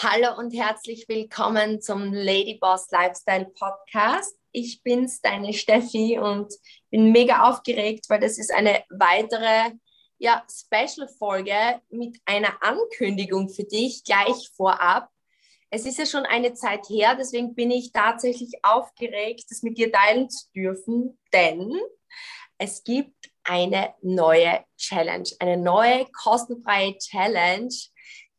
Hallo und herzlich willkommen zum Lady Boss Lifestyle Podcast. Ich bin's, deine Steffi, und bin mega aufgeregt, weil das ist eine weitere ja, Special-Folge mit einer Ankündigung für dich gleich vorab. Es ist ja schon eine Zeit her, deswegen bin ich tatsächlich aufgeregt, das mit dir teilen zu dürfen, denn es gibt eine neue Challenge, eine neue kostenfreie Challenge,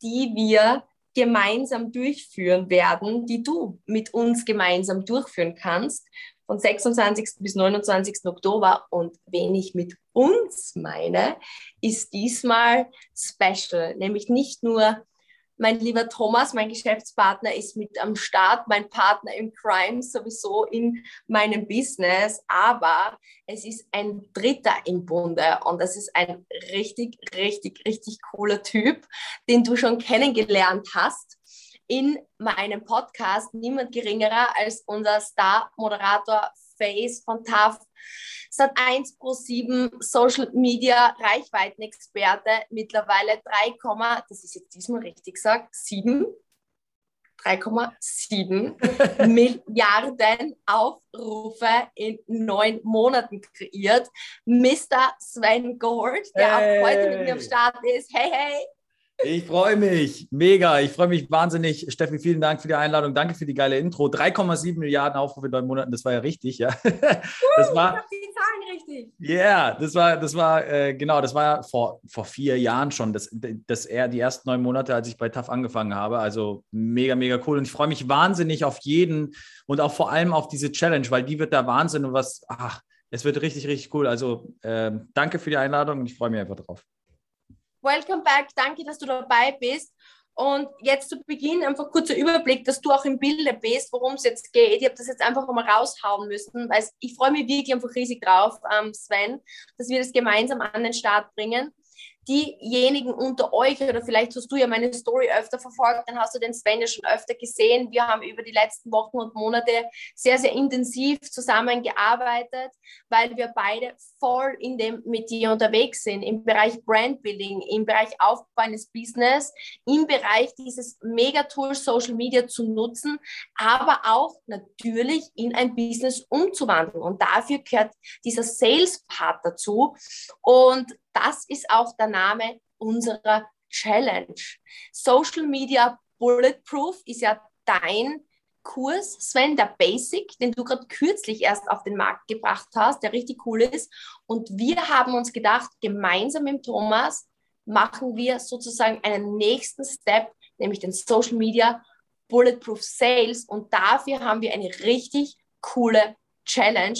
die wir gemeinsam durchführen werden, die du mit uns gemeinsam durchführen kannst, von 26. bis 29. Oktober. Und wen ich mit uns meine, ist diesmal special, nämlich nicht nur mein lieber Thomas, mein Geschäftspartner, ist mit am Start, mein Partner im Crime sowieso in meinem Business, aber es ist ein Dritter im Bunde und das ist ein richtig, richtig, richtig cooler Typ, den du schon kennengelernt hast in meinem Podcast. Niemand geringerer als unser Star-Moderator Face von TAF Sat 1 Pro 7 Social Media Reichweitenexperte, mittlerweile 3, das ist jetzt diesmal richtig gesagt, 7 3,7 Milliarden Aufrufe in neun Monaten kreiert. Mr. Sven Gold, der hey. auch heute mit mir am Start ist. Hey, hey! Ich freue mich, mega. Ich freue mich wahnsinnig. Steffi, vielen Dank für die Einladung. Danke für die geile Intro. 3,7 Milliarden Aufrufe in neun Monaten, das war ja richtig, ja. Das war, ich die Zahlen richtig. Ja, yeah, das war, das war, äh, genau, das war vor, vor vier Jahren schon, das, das eher die ersten neun Monate, als ich bei TAF angefangen habe. Also mega, mega cool. Und ich freue mich wahnsinnig auf jeden und auch vor allem auf diese Challenge, weil die wird der Wahnsinn und was, ach, es wird richtig, richtig cool. Also äh, danke für die Einladung und ich freue mich einfach drauf. Welcome back. Danke, dass du dabei bist. Und jetzt zu Beginn einfach kurzer Überblick, dass du auch im Bilde bist, worum es jetzt geht. Ich habe das jetzt einfach mal raushauen müssen, weil ich freue mich wirklich einfach riesig drauf, ähm, Sven, dass wir das gemeinsam an den Start bringen diejenigen unter euch, oder vielleicht hast du ja meine Story öfter verfolgt, dann hast du den Sven ja schon öfter gesehen. Wir haben über die letzten Wochen und Monate sehr, sehr intensiv zusammengearbeitet, weil wir beide voll in dem mit dir unterwegs sind, im Bereich Brandbuilding, im Bereich Aufbau eines Business, im Bereich dieses Megatool Social Media zu nutzen, aber auch natürlich in ein Business umzuwandeln. Und dafür gehört dieser Sales-Part dazu. Und das ist auch der Name unserer Challenge. Social Media Bulletproof ist ja dein Kurs, Sven, der Basic, den du gerade kürzlich erst auf den Markt gebracht hast, der richtig cool ist. Und wir haben uns gedacht, gemeinsam mit Thomas machen wir sozusagen einen nächsten Step, nämlich den Social Media Bulletproof Sales. Und dafür haben wir eine richtig coole Challenge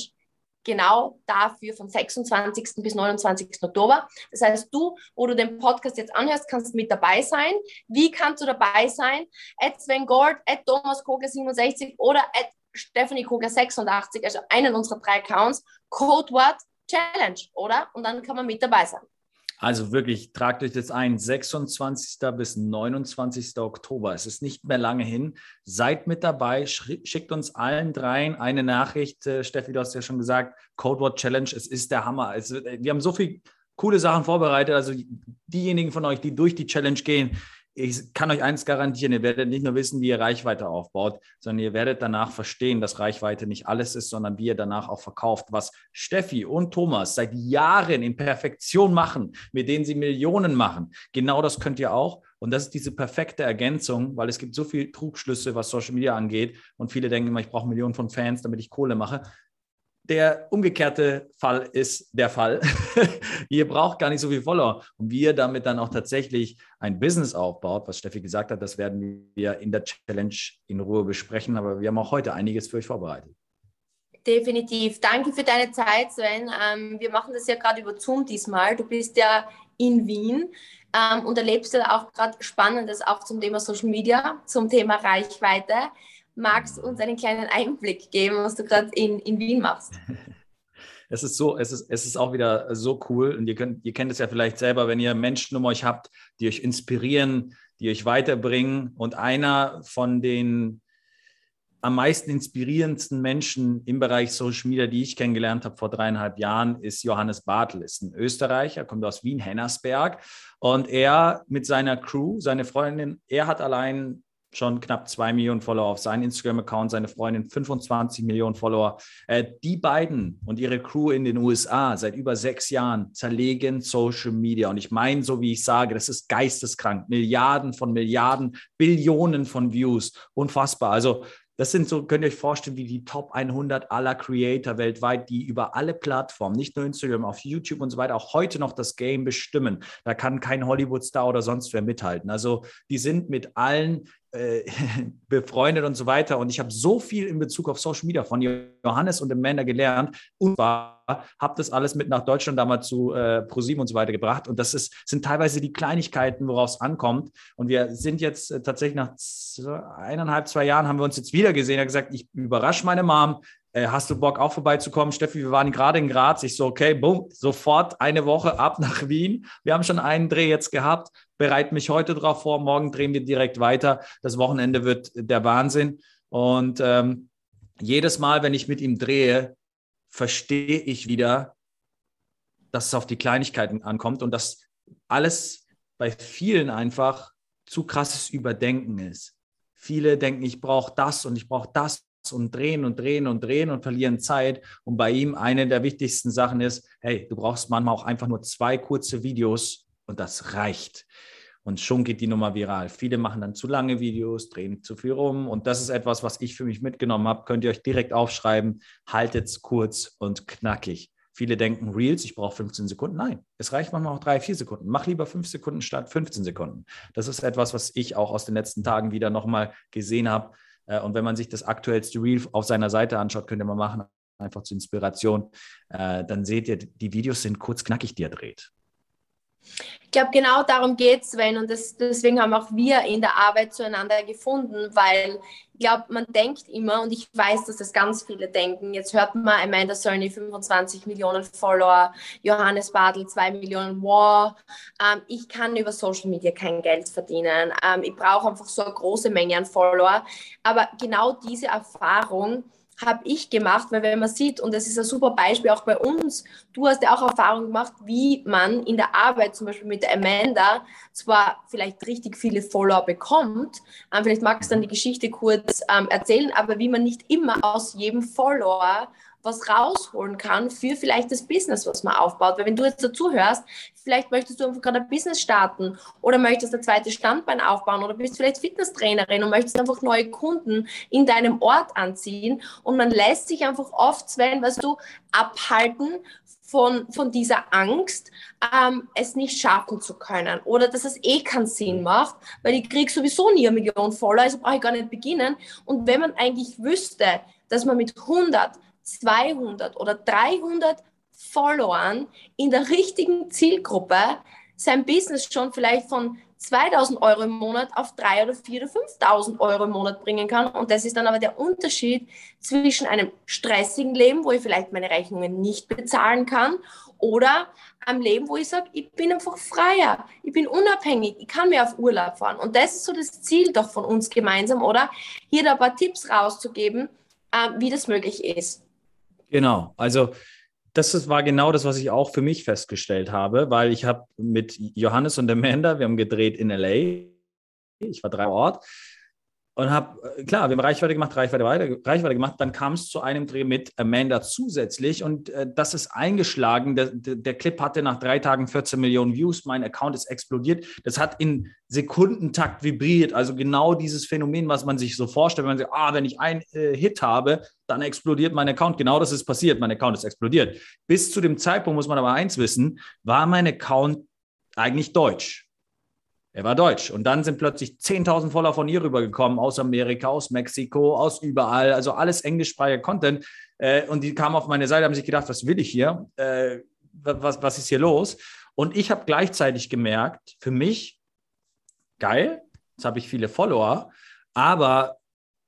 genau dafür von 26. bis 29. Oktober. Das heißt, du, wo du den Podcast jetzt anhörst, kannst mit dabei sein. Wie kannst du dabei sein? At Sven Gold, at Thomas Kogler 67 oder at Stephanie Kogler 86, also einen unserer drei Accounts. Codewort Challenge, oder? Und dann kann man mit dabei sein. Also wirklich, tragt euch das ein. 26. bis 29. Oktober. Es ist nicht mehr lange hin. Seid mit dabei. Schickt uns allen dreien eine Nachricht. Äh, Steffi, du hast ja schon gesagt, Codeword Challenge. Es ist der Hammer. Es, wir haben so viele coole Sachen vorbereitet. Also diejenigen von euch, die durch die Challenge gehen, ich kann euch eins garantieren, ihr werdet nicht nur wissen, wie ihr Reichweite aufbaut, sondern ihr werdet danach verstehen, dass Reichweite nicht alles ist, sondern wie ihr danach auch verkauft, was Steffi und Thomas seit Jahren in Perfektion machen, mit denen sie Millionen machen. Genau das könnt ihr auch. Und das ist diese perfekte Ergänzung, weil es gibt so viele Trugschlüsse, was Social Media angeht. Und viele denken immer, ich brauche Millionen von Fans, damit ich Kohle mache. Der umgekehrte Fall ist der Fall. ihr braucht gar nicht so viel Follower. Und wie ihr damit dann auch tatsächlich ein Business aufbaut, was Steffi gesagt hat, das werden wir in der Challenge in Ruhe besprechen. Aber wir haben auch heute einiges für euch vorbereitet. Definitiv. Danke für deine Zeit, Sven. Ähm, wir machen das ja gerade über Zoom diesmal. Du bist ja in Wien ähm, und erlebst ja auch gerade Spannendes auch zum Thema Social Media, zum Thema Reichweite. Magst du uns einen kleinen Einblick geben, was du gerade in, in Wien machst? Es ist so, es ist, es ist auch wieder so cool. Und ihr könnt, ihr kennt es ja vielleicht selber, wenn ihr Menschen um euch habt, die euch inspirieren, die euch weiterbringen. Und einer von den am meisten inspirierendsten Menschen im Bereich Social Media, die ich kennengelernt habe vor dreieinhalb Jahren, ist Johannes Bartel, ist ein Österreicher, kommt aus Wien, Hennersberg. Und er mit seiner Crew, seine Freundin, er hat allein schon knapp zwei Millionen Follower auf seinem Instagram-Account, seine Freundin 25 Millionen Follower. Äh, die beiden und ihre Crew in den USA seit über sechs Jahren zerlegen Social Media. Und ich meine, so wie ich sage, das ist geisteskrank. Milliarden von Milliarden, Billionen von Views. Unfassbar. Also das sind so, könnt ihr euch vorstellen, wie die Top 100 aller Creator weltweit, die über alle Plattformen, nicht nur Instagram, auf YouTube und so weiter, auch heute noch das Game bestimmen. Da kann kein Hollywood-Star oder sonst wer mithalten. Also die sind mit allen äh, befreundet und so weiter. Und ich habe so viel in Bezug auf Social Media von Johannes und Amanda gelernt und habe das alles mit nach Deutschland damals zu äh, ProSieben und so weiter gebracht. Und das ist, sind teilweise die Kleinigkeiten, worauf es ankommt. Und wir sind jetzt äh, tatsächlich nach eineinhalb, zwei Jahren haben wir uns jetzt wieder gesehen. Er hat gesagt, ich überrasche meine Mom, äh, hast du Bock auch vorbeizukommen? Steffi, wir waren gerade in Graz. Ich so, okay, boom, sofort eine Woche ab nach Wien. Wir haben schon einen Dreh jetzt gehabt, bereite mich heute drauf vor. Morgen drehen wir direkt weiter. Das Wochenende wird der Wahnsinn. Und ähm, jedes Mal, wenn ich mit ihm drehe, verstehe ich wieder, dass es auf die Kleinigkeiten ankommt und dass alles bei vielen einfach zu krasses Überdenken ist. Viele denken, ich brauche das und ich brauche das und drehen und drehen und drehen und verlieren Zeit. Und bei ihm eine der wichtigsten Sachen ist, hey, du brauchst manchmal auch einfach nur zwei kurze Videos und das reicht. Und schon geht die Nummer viral. Viele machen dann zu lange Videos, drehen zu viel rum. Und das ist etwas, was ich für mich mitgenommen habe. Könnt ihr euch direkt aufschreiben. Haltet es kurz und knackig. Viele denken, Reels, ich brauche 15 Sekunden. Nein, es reicht manchmal auch drei, vier Sekunden. Mach lieber fünf Sekunden statt 15 Sekunden. Das ist etwas, was ich auch aus den letzten Tagen wieder nochmal gesehen habe. Äh, und wenn man sich das aktuellste Reel auf seiner Seite anschaut, könnt ihr mal machen, einfach zur Inspiration, äh, dann seht ihr, die Videos sind kurz knackig, die er dreht. Ich glaube, genau darum geht es, Sven, und das, deswegen haben auch wir in der Arbeit zueinander gefunden, weil ich glaube, man denkt immer, und ich weiß, dass das ganz viele denken, jetzt hört man Amanda Cerny 25 Millionen Follower, Johannes Badl 2 Millionen, wow, ähm, ich kann über Social Media kein Geld verdienen, ähm, ich brauche einfach so eine große Menge an Follower, aber genau diese Erfahrung, habe ich gemacht, weil wenn man sieht, und das ist ein super Beispiel auch bei uns, du hast ja auch Erfahrung gemacht, wie man in der Arbeit zum Beispiel mit Amanda zwar vielleicht richtig viele Follower bekommt, ähm, vielleicht magst du dann die Geschichte kurz ähm, erzählen, aber wie man nicht immer aus jedem Follower was rausholen kann für vielleicht das Business, was man aufbaut. Weil wenn du jetzt dazu hörst, vielleicht möchtest du einfach gerade ein Business starten oder möchtest ein zweites Standbein aufbauen oder bist vielleicht Fitnesstrainerin und möchtest einfach neue Kunden in deinem Ort anziehen und man lässt sich einfach oft, Sven, weißt du, abhalten von, von dieser Angst, ähm, es nicht schaffen zu können oder dass es eh keinen Sinn macht, weil ich kriege sowieso nie eine Million Follower, also brauche ich gar nicht beginnen. Und wenn man eigentlich wüsste, dass man mit 100, 200 oder 300 Followern in der richtigen Zielgruppe sein Business schon vielleicht von 2000 Euro im Monat auf 3 oder 4 oder 5000 Euro im Monat bringen kann. Und das ist dann aber der Unterschied zwischen einem stressigen Leben, wo ich vielleicht meine Rechnungen nicht bezahlen kann, oder einem Leben, wo ich sage, ich bin einfach freier, ich bin unabhängig, ich kann mir auf Urlaub fahren. Und das ist so das Ziel doch von uns gemeinsam, oder? Hier da ein paar Tipps rauszugeben, äh, wie das möglich ist. Genau, also das war genau das, was ich auch für mich festgestellt habe, weil ich habe mit Johannes und Amanda, wir haben gedreht in LA, ich war drei Ort und habe, äh, klar, wir haben Reichweite gemacht, Reichweite, Reichweite gemacht, dann kam es zu einem Dreh mit Amanda zusätzlich und äh, das ist eingeschlagen. Der, der, Clip hatte nach drei Tagen 14 Millionen Views, mein Account ist explodiert. Das hat in Sekundentakt vibriert, also genau dieses Phänomen, was man sich so vorstellt, wenn man sagt, ah, wenn ich einen äh, Hit habe, dann explodiert mein Account. Genau das ist passiert, mein Account ist explodiert. Bis zu dem Zeitpunkt muss man aber eins wissen, war mein Account eigentlich deutsch. Er war deutsch. Und dann sind plötzlich 10.000 Follower von ihr rübergekommen, aus Amerika, aus Mexiko, aus überall. Also alles englischsprachiger Content. Äh, und die kamen auf meine Seite, haben sich gedacht, was will ich hier? Äh, was, was ist hier los? Und ich habe gleichzeitig gemerkt, für mich, geil, jetzt habe ich viele Follower. Aber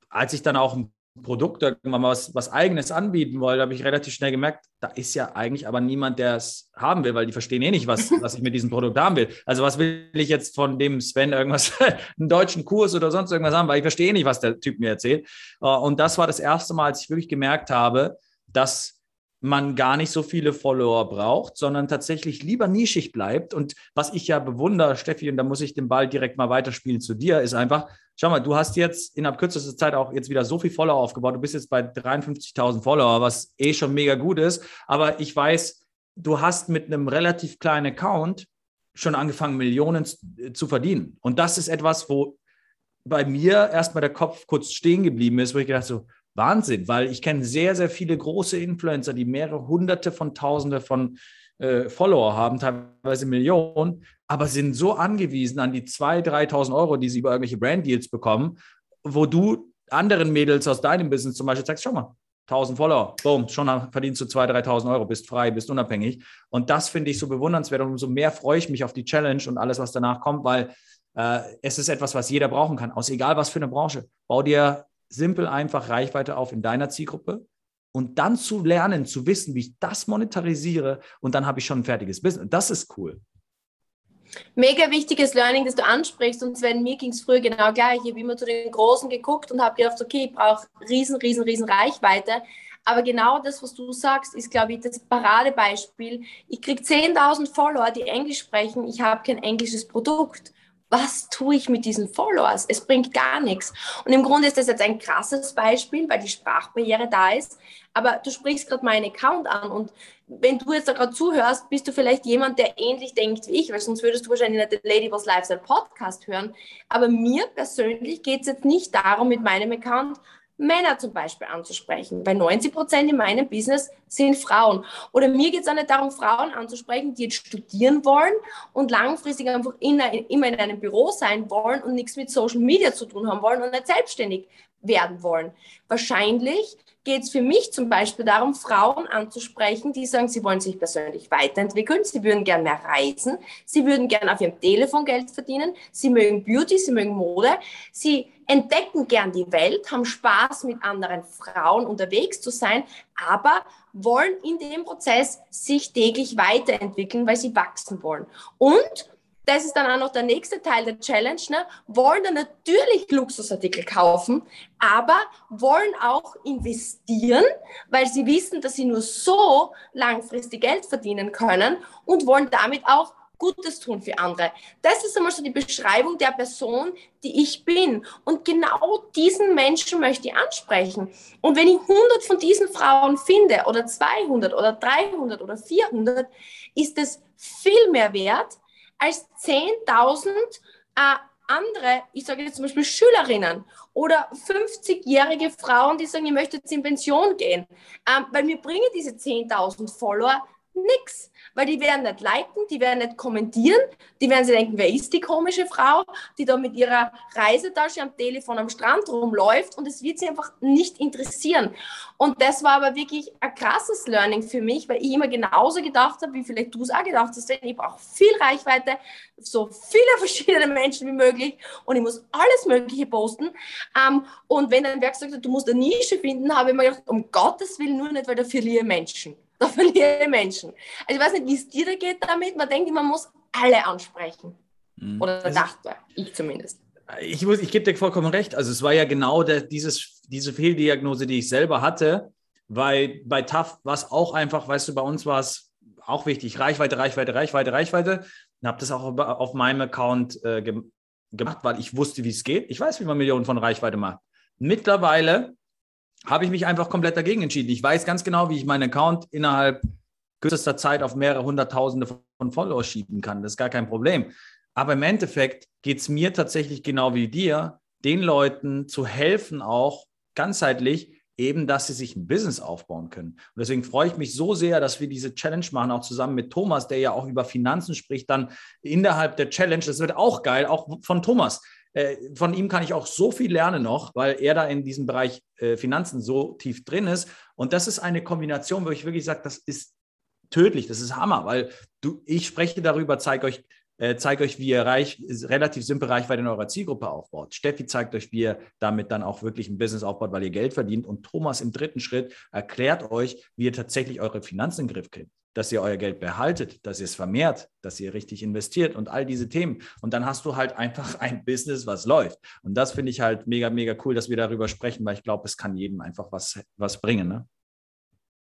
als ich dann auch ein Produkt irgendwann mal was, was eigenes anbieten wollte, habe ich relativ schnell gemerkt, da ist ja eigentlich aber niemand, der es haben will, weil die verstehen eh nicht, was, was ich mit diesem Produkt haben will. Also was will ich jetzt von dem Sven irgendwas, einen deutschen Kurs oder sonst irgendwas haben, weil ich verstehe eh nicht, was der Typ mir erzählt. Äh, und das war das erste Mal, als ich wirklich gemerkt habe, dass man gar nicht so viele Follower braucht, sondern tatsächlich lieber nischig bleibt. Und was ich ja bewundere, Steffi, und da muss ich den Ball direkt mal weiterspielen zu dir, ist einfach, schau mal, du hast jetzt innerhalb kürzester Zeit auch jetzt wieder so viel Follower aufgebaut. Du bist jetzt bei 53.000 Follower, was eh schon mega gut ist. Aber ich weiß, du hast mit einem relativ kleinen Account schon angefangen, Millionen zu verdienen. Und das ist etwas, wo bei mir erstmal der Kopf kurz stehen geblieben ist, wo ich gedacht so, Wahnsinn, weil ich kenne sehr, sehr viele große Influencer, die mehrere hunderte von Tausende von äh, Follower haben, teilweise Millionen, aber sind so angewiesen an die 2.000, 3.000 Euro, die sie über irgendwelche Brand-Deals bekommen, wo du anderen Mädels aus deinem Business zum Beispiel sagst, schau mal, 1000 Follower, boom, schon verdienst du 2.000, 3.000 Euro, bist frei, bist unabhängig. Und das finde ich so bewundernswert und umso mehr freue ich mich auf die Challenge und alles, was danach kommt, weil äh, es ist etwas, was jeder brauchen kann, aus egal was für eine Branche. Bau dir simpel einfach Reichweite auf in deiner Zielgruppe und dann zu lernen, zu wissen, wie ich das monetarisiere und dann habe ich schon ein fertiges Business. Das ist cool. Mega wichtiges Learning, das du ansprichst. Und Sven, mir ging es früher genau gleich. Ich habe immer zu den Großen geguckt und habe gedacht, okay, ich brauche riesen, riesen, riesen Reichweite. Aber genau das, was du sagst, ist, glaube ich, das Paradebeispiel. Ich kriege 10.000 Follower, die Englisch sprechen. Ich habe kein englisches Produkt was tue ich mit diesen Followers? Es bringt gar nichts. Und im Grunde ist das jetzt ein krasses Beispiel, weil die Sprachbarriere da ist. Aber du sprichst gerade meinen Account an und wenn du jetzt gerade zuhörst, bist du vielleicht jemand, der ähnlich denkt wie ich, weil sonst würdest du wahrscheinlich nicht den Lady Was Lifestyle Podcast hören. Aber mir persönlich geht es jetzt nicht darum, mit meinem Account Männer zum Beispiel anzusprechen, weil 90 Prozent in meinem Business sind Frauen. Oder mir geht es auch nicht darum, Frauen anzusprechen, die jetzt studieren wollen und langfristig einfach in, immer in einem Büro sein wollen und nichts mit Social Media zu tun haben wollen und nicht selbstständig werden wollen. Wahrscheinlich geht es für mich zum Beispiel darum, Frauen anzusprechen, die sagen, sie wollen sich persönlich weiterentwickeln, sie würden gerne mehr reisen, sie würden gerne auf ihrem Telefon Geld verdienen, sie mögen Beauty, sie mögen Mode, sie entdecken gern die Welt, haben Spaß mit anderen Frauen unterwegs zu sein, aber wollen in dem Prozess sich täglich weiterentwickeln, weil sie wachsen wollen. Und das ist dann auch noch der nächste Teil der Challenge, ne? wollen dann natürlich Luxusartikel kaufen, aber wollen auch investieren, weil sie wissen, dass sie nur so langfristig Geld verdienen können und wollen damit auch Gutes tun für andere. Das ist einmal so die Beschreibung der Person, die ich bin. Und genau diesen Menschen möchte ich ansprechen. Und wenn ich 100 von diesen Frauen finde oder 200 oder 300 oder 400, ist es viel mehr wert als 10.000 äh, andere, ich sage jetzt zum Beispiel Schülerinnen oder 50-jährige Frauen, die sagen, ich möchte jetzt in Pension gehen. Ähm, weil mir bringen diese 10.000 Follower nichts. Weil die werden nicht liken, die werden nicht kommentieren, die werden sich denken, wer ist die komische Frau, die da mit ihrer Reisetasche am Telefon am Strand rumläuft und es wird sie einfach nicht interessieren. Und das war aber wirklich ein krasses Learning für mich, weil ich immer genauso gedacht habe, wie vielleicht du es auch gedacht hast, ich brauche viel Reichweite, so viele verschiedene Menschen wie möglich und ich muss alles Mögliche posten. Ähm, und wenn ein Werk sagt, du musst eine Nische finden, habe ich mir gedacht, um Gottes Willen nur nicht, weil da verliere Menschen da verliere ich Menschen. Also ich weiß nicht, wie es dir da geht damit. Man denkt, man muss alle ansprechen. Mhm. Oder also, dachte ich zumindest. Ich, muss, ich gebe dir vollkommen recht. Also es war ja genau der, dieses, diese Fehldiagnose, die ich selber hatte, weil bei TAF war es auch einfach, weißt du, bei uns war es auch wichtig, Reichweite, Reichweite, Reichweite, Reichweite. Und habe das auch auf meinem Account äh, gemacht, weil ich wusste, wie es geht. Ich weiß, wie man Millionen von Reichweite macht. Mittlerweile habe ich mich einfach komplett dagegen entschieden. Ich weiß ganz genau, wie ich meinen Account innerhalb kürzester Zeit auf mehrere hunderttausende von Followers schieben kann. Das ist gar kein Problem. Aber im Endeffekt geht es mir tatsächlich genau wie dir, den Leuten zu helfen, auch ganzheitlich, eben, dass sie sich ein Business aufbauen können. Und deswegen freue ich mich so sehr, dass wir diese Challenge machen, auch zusammen mit Thomas, der ja auch über Finanzen spricht, dann innerhalb der Challenge. Das wird auch geil, auch von Thomas. Äh, von ihm kann ich auch so viel lernen noch, weil er da in diesem Bereich äh, Finanzen so tief drin ist. Und das ist eine Kombination, wo ich wirklich sage, das ist tödlich, das ist Hammer, weil du, ich spreche darüber, zeige euch, äh, zeige euch, wie ihr reich, relativ simpel Reichweite in eurer Zielgruppe aufbaut. Steffi zeigt euch, wie ihr damit dann auch wirklich ein Business aufbaut, weil ihr Geld verdient. Und Thomas im dritten Schritt erklärt euch, wie ihr tatsächlich eure Finanzen in den Griff kriegt dass ihr euer Geld behaltet, dass ihr es vermehrt, dass ihr richtig investiert und all diese Themen. Und dann hast du halt einfach ein Business, was läuft. Und das finde ich halt mega, mega cool, dass wir darüber sprechen, weil ich glaube, es kann jedem einfach was, was bringen. Ne?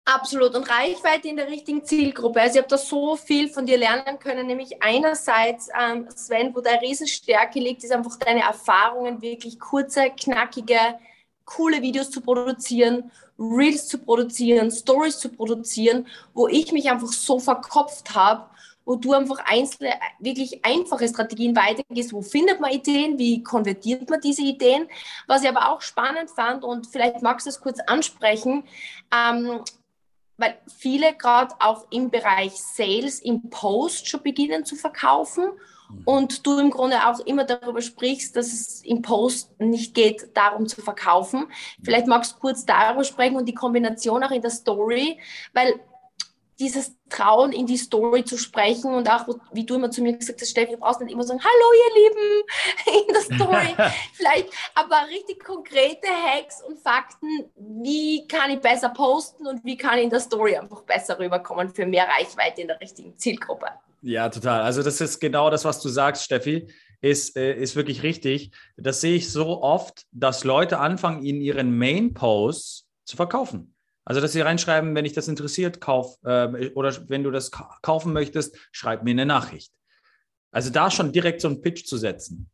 Absolut. Und Reichweite in der richtigen Zielgruppe. Also ich habe da so viel von dir lernen können, nämlich einerseits, ähm, Sven, wo deine Riesenstärke liegt, ist einfach deine Erfahrungen, wirklich kurze, knackige, coole Videos zu produzieren, Reels zu produzieren, Stories zu produzieren, wo ich mich einfach so verkopft habe, wo du einfach einzelne, wirklich einfache Strategien weitergehst. Wo findet man Ideen? Wie konvertiert man diese Ideen? Was ich aber auch spannend fand und vielleicht magst du es kurz ansprechen, ähm, weil viele gerade auch im Bereich Sales im Post schon beginnen zu verkaufen. Und du im Grunde auch immer darüber sprichst, dass es im Post nicht geht, darum zu verkaufen. Vielleicht magst du kurz darüber sprechen und die Kombination auch in der Story, weil dieses Trauen, in die Story zu sprechen und auch, wie du immer zu mir gesagt hast, Steffi, du brauchst nicht immer sagen, hallo ihr Lieben, in der Story. Vielleicht aber richtig konkrete Hacks und Fakten, wie kann ich besser posten und wie kann ich in der Story einfach besser rüberkommen für mehr Reichweite in der richtigen Zielgruppe. Ja, total. Also das ist genau das, was du sagst, Steffi. Ist, äh, ist wirklich richtig. Das sehe ich so oft, dass Leute anfangen, in ihren Main-Posts zu verkaufen. Also, dass sie reinschreiben, wenn dich das interessiert, kauf, äh, oder wenn du das kaufen möchtest, schreib mir eine Nachricht. Also da schon direkt so einen Pitch zu setzen.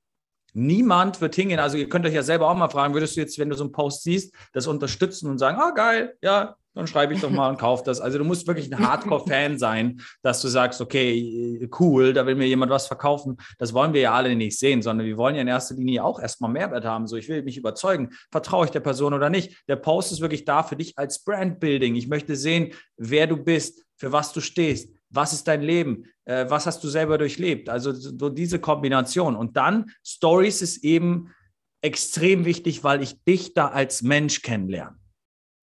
Niemand wird hingehen, also ihr könnt euch ja selber auch mal fragen, würdest du jetzt, wenn du so einen Post siehst, das unterstützen und sagen, ah geil, ja, dann schreibe ich doch mal und kaufe das. Also du musst wirklich ein Hardcore-Fan sein, dass du sagst, okay, cool, da will mir jemand was verkaufen. Das wollen wir ja alle nicht sehen, sondern wir wollen ja in erster Linie auch erstmal Mehrwert haben. So, ich will mich überzeugen, vertraue ich der Person oder nicht. Der Post ist wirklich da für dich als Brandbuilding. Ich möchte sehen, wer du bist, für was du stehst. Was ist dein Leben? Äh, was hast du selber durchlebt? Also so diese Kombination. Und dann Stories ist eben extrem wichtig, weil ich dich da als Mensch kennenlerne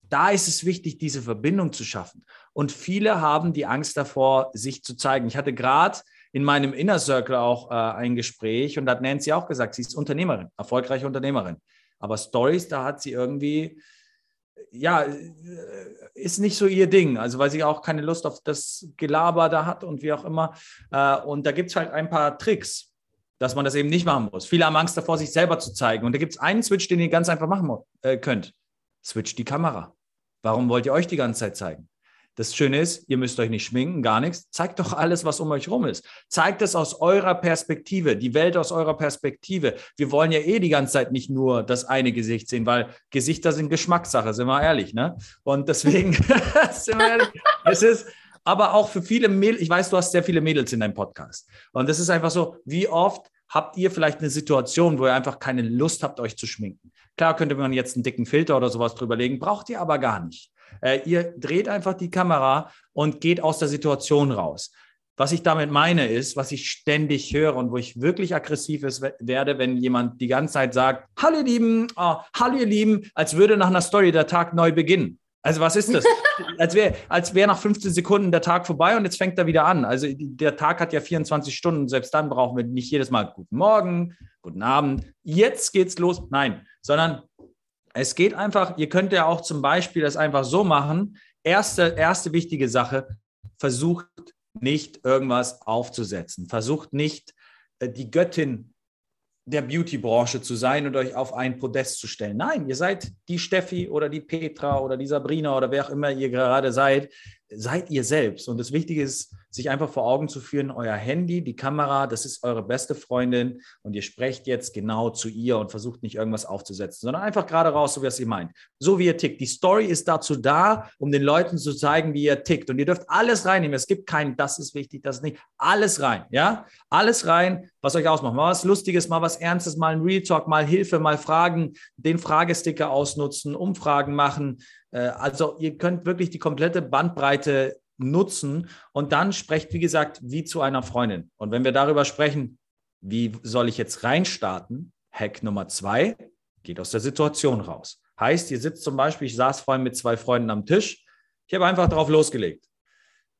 da ist es wichtig, diese Verbindung zu schaffen. Und viele haben die Angst davor, sich zu zeigen. Ich hatte gerade in meinem Inner Circle auch äh, ein Gespräch und da hat Nancy auch gesagt, sie ist Unternehmerin, erfolgreiche Unternehmerin. Aber Stories, da hat sie irgendwie, ja, äh, ist nicht so ihr Ding. Also weil sie auch keine Lust auf das Gelaber da hat und wie auch immer. Äh, und da gibt es halt ein paar Tricks, dass man das eben nicht machen muss. Viele haben Angst davor, sich selber zu zeigen. Und da gibt es einen Switch, den ihr ganz einfach machen äh, könnt. Switch die Kamera. Warum wollt ihr euch die ganze Zeit zeigen? Das Schöne ist, ihr müsst euch nicht schminken, gar nichts. Zeigt doch alles, was um euch rum ist. Zeigt es aus eurer Perspektive, die Welt aus eurer Perspektive. Wir wollen ja eh die ganze Zeit nicht nur das eine Gesicht sehen, weil Gesichter sind Geschmackssache, sind wir ehrlich, ne? Und deswegen, sind wir ehrlich, es ist, aber auch für viele Mädels, ich weiß, du hast sehr viele Mädels in deinem Podcast. Und das ist einfach so, wie oft habt ihr vielleicht eine Situation, wo ihr einfach keine Lust habt, euch zu schminken? Klar könnte man jetzt einen dicken Filter oder sowas drüber legen, braucht ihr aber gar nicht. Äh, ihr dreht einfach die Kamera und geht aus der Situation raus. Was ich damit meine ist, was ich ständig höre und wo ich wirklich aggressiv ist, werde, wenn jemand die ganze Zeit sagt, hallo ihr Lieben, oh, hallo ihr Lieben, als würde nach einer Story der Tag neu beginnen. Also was ist das? als wäre als wär nach 15 Sekunden der Tag vorbei und jetzt fängt er wieder an. Also der Tag hat ja 24 Stunden, selbst dann brauchen wir nicht jedes Mal guten Morgen, guten Abend, jetzt geht's los. Nein, sondern es geht einfach, ihr könnt ja auch zum Beispiel das einfach so machen. Erste, erste wichtige Sache, versucht nicht irgendwas aufzusetzen. Versucht nicht äh, die Göttin der Beauty-Branche zu sein und euch auf ein Podest zu stellen. Nein, ihr seid die Steffi oder die Petra oder die Sabrina oder wer auch immer ihr gerade seid, seid ihr selbst. Und das Wichtige ist, sich einfach vor Augen zu führen, euer Handy, die Kamera, das ist eure beste Freundin und ihr sprecht jetzt genau zu ihr und versucht nicht irgendwas aufzusetzen, sondern einfach gerade raus, so wie es ihr meint. So wie ihr tickt. Die Story ist dazu da, um den Leuten zu zeigen, wie ihr tickt. Und ihr dürft alles reinnehmen. Es gibt kein, das ist wichtig, das ist nicht. Alles rein, ja? Alles rein, was euch ausmacht. Mal was Lustiges, mal was Ernstes, mal ein Real Talk, mal Hilfe, mal Fragen, den Fragesticker ausnutzen, Umfragen machen. Äh, also ihr könnt wirklich die komplette Bandbreite nutzen und dann sprecht, wie gesagt, wie zu einer Freundin. Und wenn wir darüber sprechen, wie soll ich jetzt reinstarten? Hack Nummer zwei, geht aus der Situation raus. Heißt, ihr sitzt zum Beispiel, ich saß vorhin mit zwei Freunden am Tisch, ich habe einfach drauf losgelegt.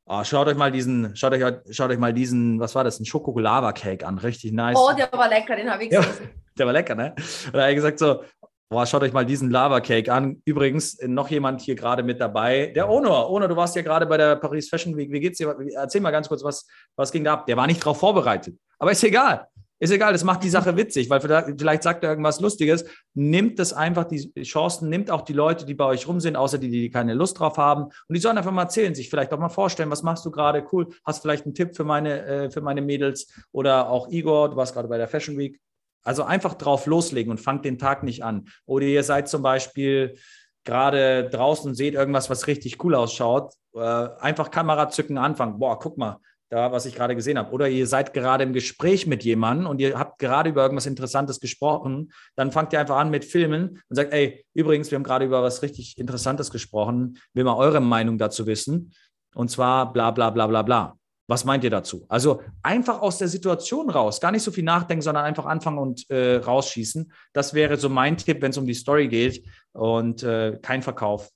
Oh, schaut euch mal diesen, schaut euch, schaut euch mal diesen, was war das, ein Schokolava-Cake an, richtig nice. Oh, der war lecker, den habe ich gesehen. Ja, der war lecker, ne? Und da habe ich gesagt so, Boah, schaut euch mal diesen Lava Cake an. Übrigens, noch jemand hier gerade mit dabei. Der Onor. Onor, du warst ja gerade bei der Paris Fashion Week. Wie geht's dir? Erzähl mal ganz kurz, was, was ging da ab? Der war nicht darauf vorbereitet. Aber ist egal. Ist egal, das macht die Sache witzig, weil vielleicht sagt er irgendwas Lustiges. Nimmt das einfach, die Chancen, nimmt auch die Leute, die bei euch rum sind, außer die, die keine Lust drauf haben. Und die sollen einfach mal erzählen, sich vielleicht auch mal vorstellen, was machst du gerade? Cool, hast vielleicht einen Tipp für meine, äh, für meine Mädels oder auch Igor, du warst gerade bei der Fashion Week. Also einfach drauf loslegen und fangt den Tag nicht an. Oder ihr seid zum Beispiel gerade draußen und seht irgendwas, was richtig cool ausschaut. Äh, einfach Kamera zücken, anfangen. Boah, guck mal, da, was ich gerade gesehen habe. Oder ihr seid gerade im Gespräch mit jemandem und ihr habt gerade über irgendwas Interessantes gesprochen, dann fangt ihr einfach an mit Filmen und sagt, ey, übrigens, wir haben gerade über was richtig Interessantes gesprochen, will mal eure Meinung dazu wissen. Und zwar bla bla bla bla bla. Was meint ihr dazu? Also einfach aus der Situation raus, gar nicht so viel nachdenken, sondern einfach anfangen und äh, rausschießen. Das wäre so mein Tipp, wenn es um die Story geht und äh, kein Verkauf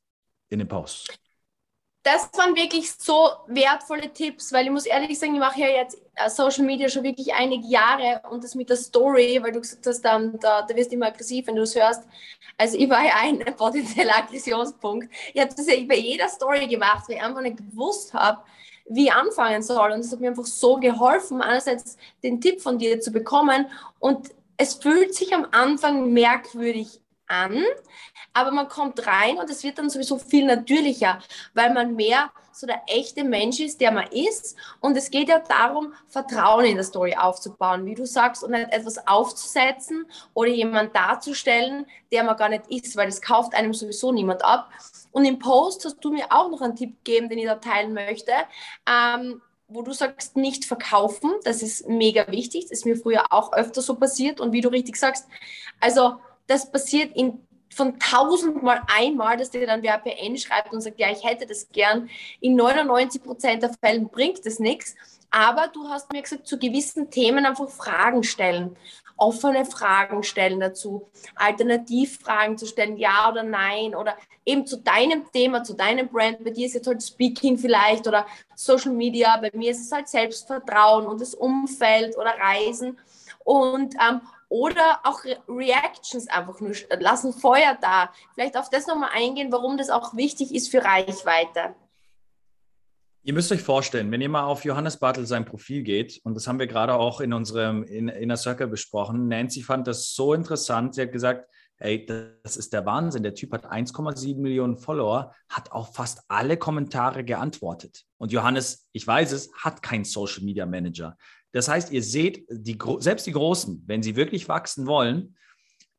in den Posts das waren wirklich so wertvolle Tipps, weil ich muss ehrlich sagen, ich mache ja jetzt äh, Social Media schon wirklich einige Jahre und das mit der Story, weil du gesagt hast, da, da, da wirst du immer aggressiv, wenn du es hörst. Also ich war ja ein potenzieller Aggressionspunkt. Ich habe das ja bei jeder Story gemacht, weil ich einfach nicht gewusst habe, wie ich anfangen soll. Und es hat mir einfach so geholfen, einerseits den Tipp von dir zu bekommen und es fühlt sich am Anfang merkwürdig an, aber man kommt rein und es wird dann sowieso viel natürlicher, weil man mehr so der echte Mensch ist, der man ist. Und es geht ja darum, Vertrauen in der Story aufzubauen, wie du sagst, und nicht etwas aufzusetzen oder jemanden darzustellen, der man gar nicht ist, weil das kauft einem sowieso niemand ab. Und im Post hast du mir auch noch einen Tipp gegeben, den ich da teilen möchte. Ähm, wo du sagst, nicht verkaufen, das ist mega wichtig. Das ist mir früher auch öfter so passiert. Und wie du richtig sagst, also das passiert in von tausendmal einmal, dass dir dann wer PN schreibt und sagt, ja, ich hätte das gern. In 99 Prozent der Fällen bringt es nichts. Aber du hast mir gesagt, zu gewissen Themen einfach Fragen stellen, offene Fragen stellen dazu, Alternativfragen zu stellen, ja oder nein, oder eben zu deinem Thema, zu deinem Brand. Bei dir ist jetzt halt Speaking vielleicht oder Social Media, bei mir ist es halt Selbstvertrauen und das Umfeld oder Reisen. Und ähm, oder auch Reactions einfach nur lassen Feuer da. Vielleicht auf das nochmal eingehen, warum das auch wichtig ist für Reichweite. Ihr müsst euch vorstellen, wenn ihr mal auf Johannes Bartel sein Profil geht, und das haben wir gerade auch in unserem Inner Circle besprochen, Nancy fand das so interessant. Sie hat gesagt, Ey, das ist der Wahnsinn. Der Typ hat 1,7 Millionen Follower, hat auf fast alle Kommentare geantwortet. Und Johannes, ich weiß es, hat keinen Social Media Manager. Das heißt, ihr seht, die, selbst die Großen, wenn sie wirklich wachsen wollen,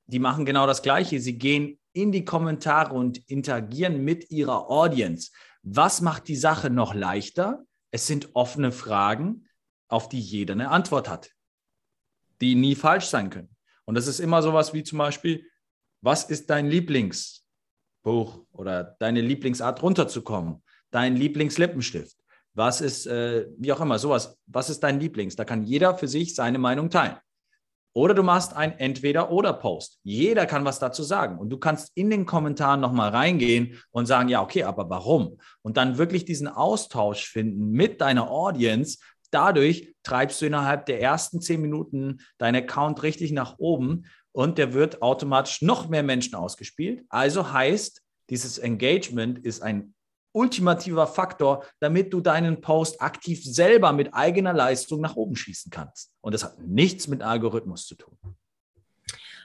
die machen genau das Gleiche. Sie gehen in die Kommentare und interagieren mit ihrer Audience. Was macht die Sache noch leichter? Es sind offene Fragen, auf die jeder eine Antwort hat, die nie falsch sein können. Und das ist immer sowas wie zum Beispiel, was ist dein Lieblingsbuch oder deine Lieblingsart runterzukommen? Dein Lieblingslippenstift? Was ist, äh, wie auch immer, sowas, was ist dein Lieblings? Da kann jeder für sich seine Meinung teilen. Oder du machst ein Entweder-Oder-Post. Jeder kann was dazu sagen. Und du kannst in den Kommentaren nochmal reingehen und sagen, ja, okay, aber warum? Und dann wirklich diesen Austausch finden mit deiner Audience. Dadurch treibst du innerhalb der ersten zehn Minuten deinen Account richtig nach oben und der wird automatisch noch mehr Menschen ausgespielt. Also heißt, dieses Engagement ist ein ultimativer Faktor, damit du deinen Post aktiv selber mit eigener Leistung nach oben schießen kannst. Und das hat nichts mit Algorithmus zu tun.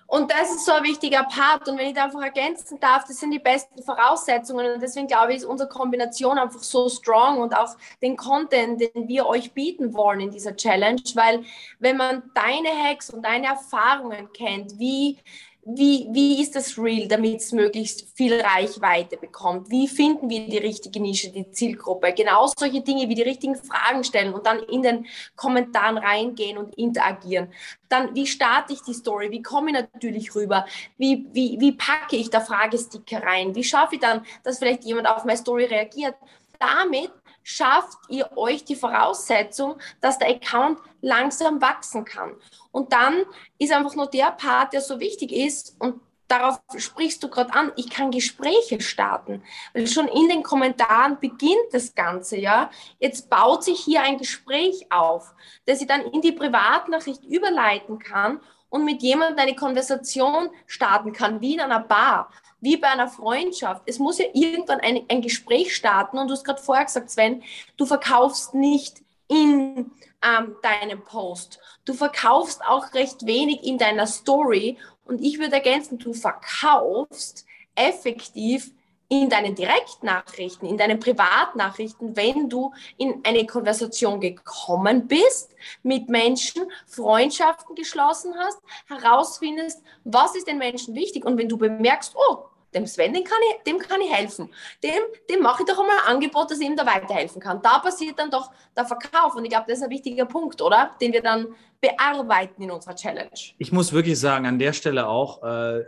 Und das ist so ein wichtiger Part. Und wenn ich da einfach ergänzen darf, das sind die besten Voraussetzungen. Und deswegen glaube ich, ist unsere Kombination einfach so strong und auch den Content, den wir euch bieten wollen in dieser Challenge. Weil wenn man deine Hacks und deine Erfahrungen kennt, wie wie, wie ist das real, damit es möglichst viel Reichweite bekommt? Wie finden wir die richtige Nische, die Zielgruppe? Genau solche Dinge wie die richtigen Fragen stellen und dann in den Kommentaren reingehen und interagieren. Dann, wie starte ich die Story? Wie komme ich natürlich rüber? Wie, wie, wie packe ich da Fragesticker rein? Wie schaffe ich dann, dass vielleicht jemand auf meine Story reagiert? Damit schafft ihr euch die Voraussetzung, dass der Account langsam wachsen kann. Und dann ist einfach nur der Part, der so wichtig ist und darauf sprichst du gerade an, ich kann Gespräche starten, weil schon in den Kommentaren beginnt das Ganze, ja. Jetzt baut sich hier ein Gespräch auf, das ich dann in die Privatnachricht überleiten kann und mit jemandem eine Konversation starten kann, wie in einer Bar wie bei einer Freundschaft. Es muss ja irgendwann ein, ein Gespräch starten und du hast gerade vorher gesagt, Sven, du verkaufst nicht in ähm, deinem Post. Du verkaufst auch recht wenig in deiner Story. Und ich würde ergänzen, du verkaufst effektiv in deinen Direktnachrichten, in deinen Privatnachrichten, wenn du in eine Konversation gekommen bist mit Menschen, Freundschaften geschlossen hast, herausfindest, was ist den Menschen wichtig und wenn du bemerkst, oh, dem Sven, dem kann ich, dem kann ich helfen. Dem, dem mache ich doch einmal ein Angebot, dass ich ihm da weiterhelfen kann. Da passiert dann doch der Verkauf. Und ich glaube, das ist ein wichtiger Punkt, oder? Den wir dann bearbeiten in unserer Challenge. Ich muss wirklich sagen, an der Stelle auch, äh,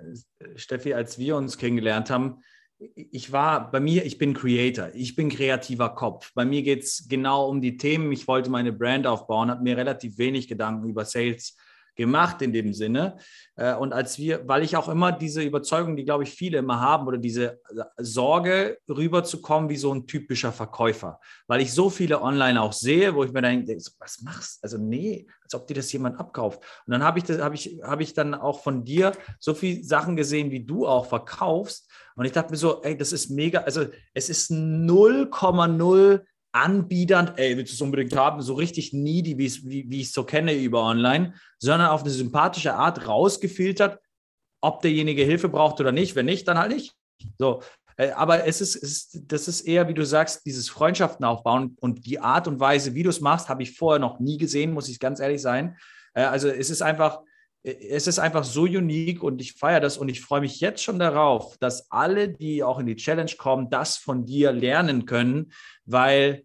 Steffi, als wir uns kennengelernt haben, ich war bei mir, ich bin Creator, ich bin kreativer Kopf. Bei mir geht es genau um die Themen. Ich wollte meine Brand aufbauen, habe mir relativ wenig Gedanken über Sales gemacht in dem Sinne. Äh, und als wir, weil ich auch immer diese Überzeugung, die glaube ich viele immer haben, oder diese Sorge rüberzukommen wie so ein typischer Verkäufer, weil ich so viele online auch sehe, wo ich mir denke, was machst? du? Also nee, als ob dir das jemand abkauft. Und dann habe ich, das, ich, habe ich dann auch von dir so viele Sachen gesehen, wie du auch verkaufst. Und ich dachte mir so, ey, das ist mega, also es ist 0,0 anbiedernd, ey, willst du es unbedingt haben, so richtig needy, wie, ich es so kenne über online, sondern auf eine sympathische Art rausgefiltert, ob derjenige Hilfe braucht oder nicht. Wenn nicht, dann halt nicht. So, äh, aber es ist, es ist, das ist eher, wie du sagst, dieses Freundschaften aufbauen und die Art und Weise, wie du es machst, habe ich vorher noch nie gesehen, muss ich ganz ehrlich sein. Äh, also es ist einfach, es ist einfach so unique und ich feiere das und ich freue mich jetzt schon darauf, dass alle, die auch in die Challenge kommen, das von dir lernen können, weil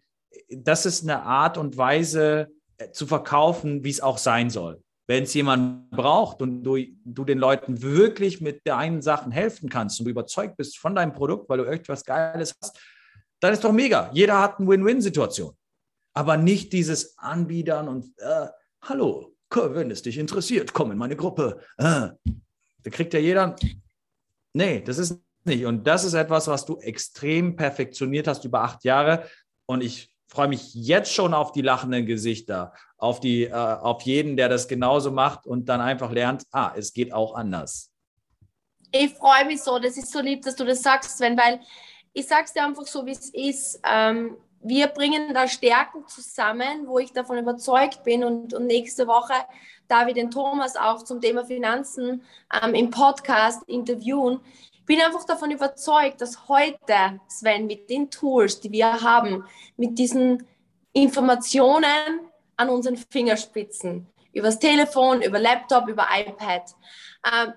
das ist eine Art und Weise äh, zu verkaufen, wie es auch sein soll. Wenn es jemand braucht und du, du den Leuten wirklich mit deinen Sachen helfen kannst und du überzeugt bist von deinem Produkt, weil du irgendwas Geiles hast, dann ist doch mega. Jeder hat eine Win-Win-Situation. Aber nicht dieses Anbiedern und äh, hallo, wenn es dich interessiert, komm in meine Gruppe. Äh, da kriegt ja jeder. Nee, das ist nicht. Und das ist etwas, was du extrem perfektioniert hast über acht Jahre. Und ich freue mich jetzt schon auf die lachenden Gesichter, auf, die, äh, auf jeden, der das genauso macht und dann einfach lernt, ah, es geht auch anders. Ich freue mich so, das ist so lieb, dass du das sagst, Sven, weil ich sage es dir einfach so, wie es ist. Ähm, wir bringen da Stärken zusammen, wo ich davon überzeugt bin. Und, und nächste Woche darf ich den Thomas auch zum Thema Finanzen ähm, im Podcast interviewen. Bin einfach davon überzeugt, dass heute, Sven, mit den Tools, die wir haben, mit diesen Informationen an unseren Fingerspitzen, übers Telefon, über Laptop, über iPad,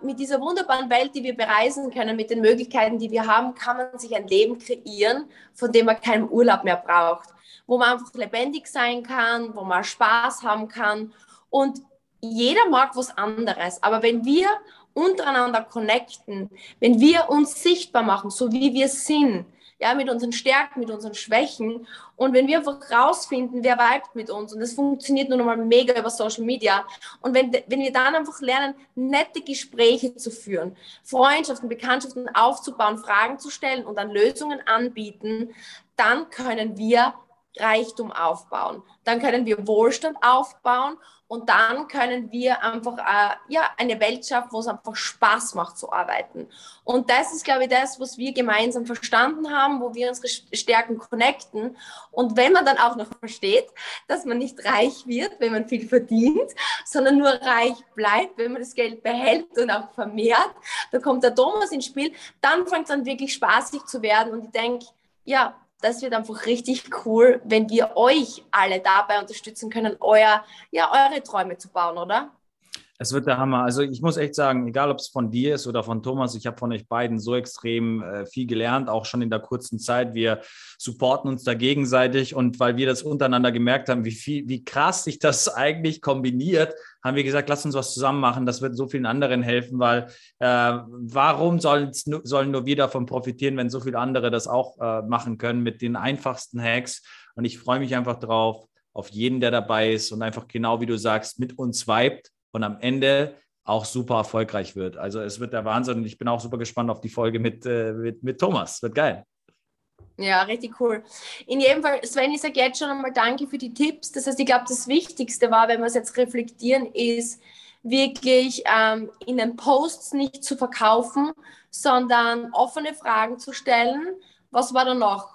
mit dieser wunderbaren Welt, die wir bereisen können, mit den Möglichkeiten, die wir haben, kann man sich ein Leben kreieren, von dem man keinen Urlaub mehr braucht, wo man einfach lebendig sein kann, wo man Spaß haben kann. Und jeder mag was anderes, aber wenn wir untereinander connecten, wenn wir uns sichtbar machen, so wie wir sind, ja, mit unseren Stärken, mit unseren Schwächen. Und wenn wir einfach rausfinden, wer vibet mit uns, und das funktioniert nur nochmal mega über Social Media. Und wenn, wenn wir dann einfach lernen, nette Gespräche zu führen, Freundschaften, Bekanntschaften aufzubauen, Fragen zu stellen und dann Lösungen anbieten, dann können wir Reichtum aufbauen. Dann können wir Wohlstand aufbauen und dann können wir einfach äh, ja, eine Welt schaffen, wo es einfach Spaß macht zu arbeiten. Und das ist, glaube ich, das, was wir gemeinsam verstanden haben, wo wir unsere Stärken connecten. Und wenn man dann auch noch versteht, dass man nicht reich wird, wenn man viel verdient, sondern nur reich bleibt, wenn man das Geld behält und auch vermehrt, da kommt der Thomas ins Spiel, dann fängt es an wirklich spaßig zu werden. Und ich denke, ja, das wird einfach richtig cool, wenn wir euch alle dabei unterstützen können, euer, ja, eure Träume zu bauen, oder? Es wird der Hammer. Also ich muss echt sagen, egal ob es von dir ist oder von Thomas, ich habe von euch beiden so extrem äh, viel gelernt, auch schon in der kurzen Zeit. Wir supporten uns da gegenseitig und weil wir das untereinander gemerkt haben, wie viel, wie krass sich das eigentlich kombiniert, haben wir gesagt, lass uns was zusammen machen. Das wird so vielen anderen helfen, weil äh, warum sollen nur wir davon profitieren, wenn so viele andere das auch äh, machen können mit den einfachsten Hacks? Und ich freue mich einfach drauf, auf jeden, der dabei ist und einfach genau wie du sagst, mit uns vibet und am Ende auch super erfolgreich wird. Also es wird der Wahnsinn und ich bin auch super gespannt auf die Folge mit, äh, mit, mit Thomas. Wird geil. Ja, richtig cool. In jedem Fall, Sven, ich sage jetzt schon einmal danke für die Tipps. Das heißt, ich glaube, das Wichtigste war, wenn wir es jetzt reflektieren, ist wirklich ähm, in den Posts nicht zu verkaufen, sondern offene Fragen zu stellen. Was war da noch?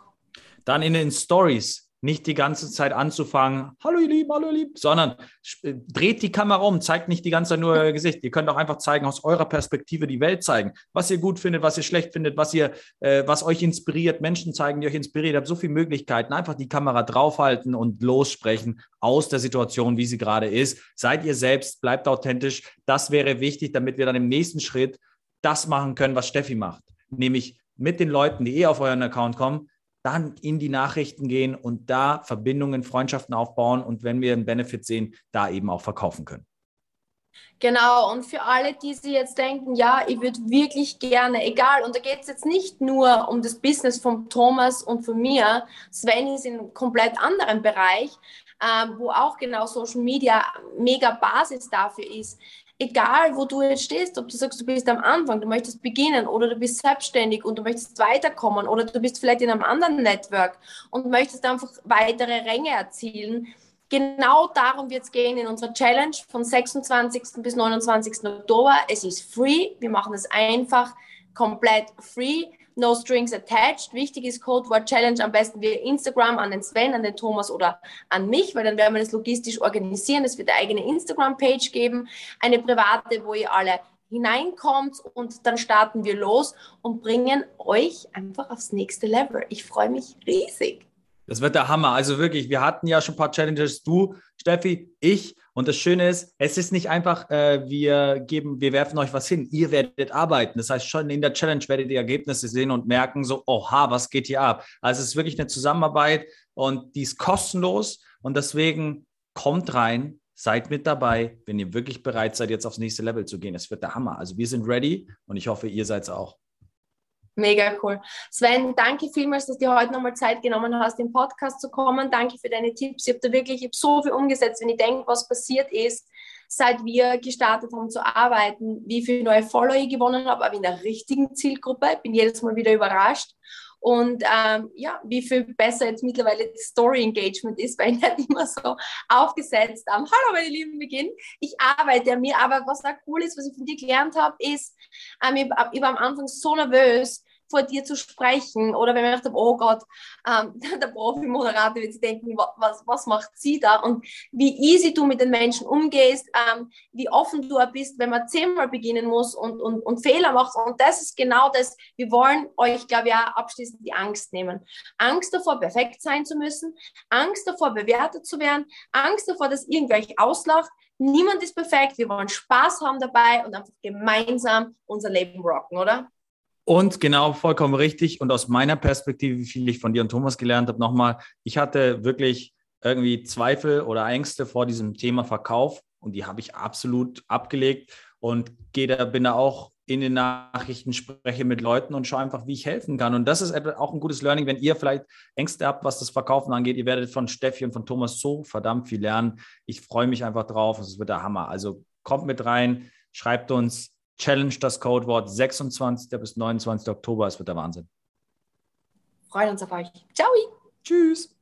Dann in den Stories nicht die ganze Zeit anzufangen, hallo ihr Lieben, hallo ihr Lieben, sondern äh, dreht die Kamera um, zeigt nicht die ganze Zeit nur euer Gesicht. Ihr könnt auch einfach zeigen, aus eurer Perspektive die Welt zeigen, was ihr gut findet, was ihr schlecht findet, was ihr, äh, was euch inspiriert, Menschen zeigen, die euch inspiriert. Ihr habt so viele Möglichkeiten. Einfach die Kamera draufhalten und lossprechen aus der Situation, wie sie gerade ist. Seid ihr selbst, bleibt authentisch. Das wäre wichtig, damit wir dann im nächsten Schritt das machen können, was Steffi macht. Nämlich mit den Leuten, die eh auf euren Account kommen, dann in die Nachrichten gehen und da Verbindungen, Freundschaften aufbauen und wenn wir einen Benefit sehen, da eben auch verkaufen können. Genau, und für alle, die sich jetzt denken, ja, ich würde wirklich gerne, egal, und da geht es jetzt nicht nur um das Business von Thomas und von mir, Sven ist in einem komplett anderen Bereich, ähm, wo auch genau Social Media mega Basis dafür ist egal wo du jetzt stehst, ob du sagst, du bist am Anfang, du möchtest beginnen oder du bist selbstständig und du möchtest weiterkommen oder du bist vielleicht in einem anderen Network und möchtest einfach weitere Ränge erzielen. Genau darum wird es gehen in unserer Challenge von 26. bis 29. Oktober. Es ist free, wir machen es einfach, komplett free. No Strings Attached. Wichtig ist Codewort Challenge am besten via Instagram an den Sven, an den Thomas oder an mich, weil dann werden wir das logistisch organisieren. Es wird eine eigene Instagram-Page geben, eine private, wo ihr alle hineinkommt und dann starten wir los und bringen euch einfach aufs nächste Level. Ich freue mich riesig. Das wird der Hammer. Also wirklich, wir hatten ja schon ein paar Challenges. Du, Steffi, ich. Und das Schöne ist, es ist nicht einfach, äh, wir geben, wir werfen euch was hin. Ihr werdet arbeiten. Das heißt, schon in der Challenge werdet ihr Ergebnisse sehen und merken so, oha, was geht hier ab? Also es ist wirklich eine Zusammenarbeit und die ist kostenlos. Und deswegen kommt rein, seid mit dabei, wenn ihr wirklich bereit seid, jetzt aufs nächste Level zu gehen. Es wird der Hammer. Also wir sind ready und ich hoffe, ihr seid es auch. Mega cool. Sven, danke vielmals, dass du heute nochmal Zeit genommen hast, im Podcast zu kommen. Danke für deine Tipps. Ich habe da wirklich hab so viel umgesetzt, wenn ich denke, was passiert ist, seit wir gestartet haben zu arbeiten, wie viele neue Follower ich gewonnen habe, aber in der richtigen Zielgruppe. Ich bin jedes Mal wieder überrascht. Und ähm, ja, wie viel besser jetzt mittlerweile das Story Engagement ist, weil ich nicht immer so aufgesetzt habe. Hallo meine lieben Beginn, ich arbeite an mir, aber was auch cool ist, was ich von dir gelernt habe, ist, ähm, ich, ich war am Anfang so nervös, vor dir zu sprechen. Oder wenn man dachte, oh Gott, ähm, der Profi-Moderator wird sich denken, was, was macht sie da? Und wie easy du mit den Menschen umgehst, ähm, wie offen du bist, wenn man zehnmal beginnen muss und, und, und Fehler macht. Und das ist genau das. Wir wollen euch, glaube ich, auch abschließend die Angst nehmen. Angst davor, perfekt sein zu müssen, Angst davor, bewertet zu werden, Angst davor, dass irgendwer euch auslacht. Niemand ist perfekt. Wir wollen Spaß haben dabei und einfach gemeinsam unser Leben rocken, oder? Und genau, vollkommen richtig. Und aus meiner Perspektive, wie viel ich von dir und Thomas gelernt habe, nochmal, ich hatte wirklich irgendwie Zweifel oder Ängste vor diesem Thema Verkauf und die habe ich absolut abgelegt und gehe da, bin da auch in den Nachrichten, spreche mit Leuten und schaue einfach, wie ich helfen kann. Und das ist auch ein gutes Learning, wenn ihr vielleicht Ängste habt, was das Verkaufen angeht. Ihr werdet von Steffi und von Thomas so verdammt viel lernen. Ich freue mich einfach drauf. Es wird der Hammer. Also kommt mit rein, schreibt uns, Challenge das Codewort 26. bis 29. Oktober. Es wird der Wahnsinn. Freuen uns auf euch. Ciao. Tschüss.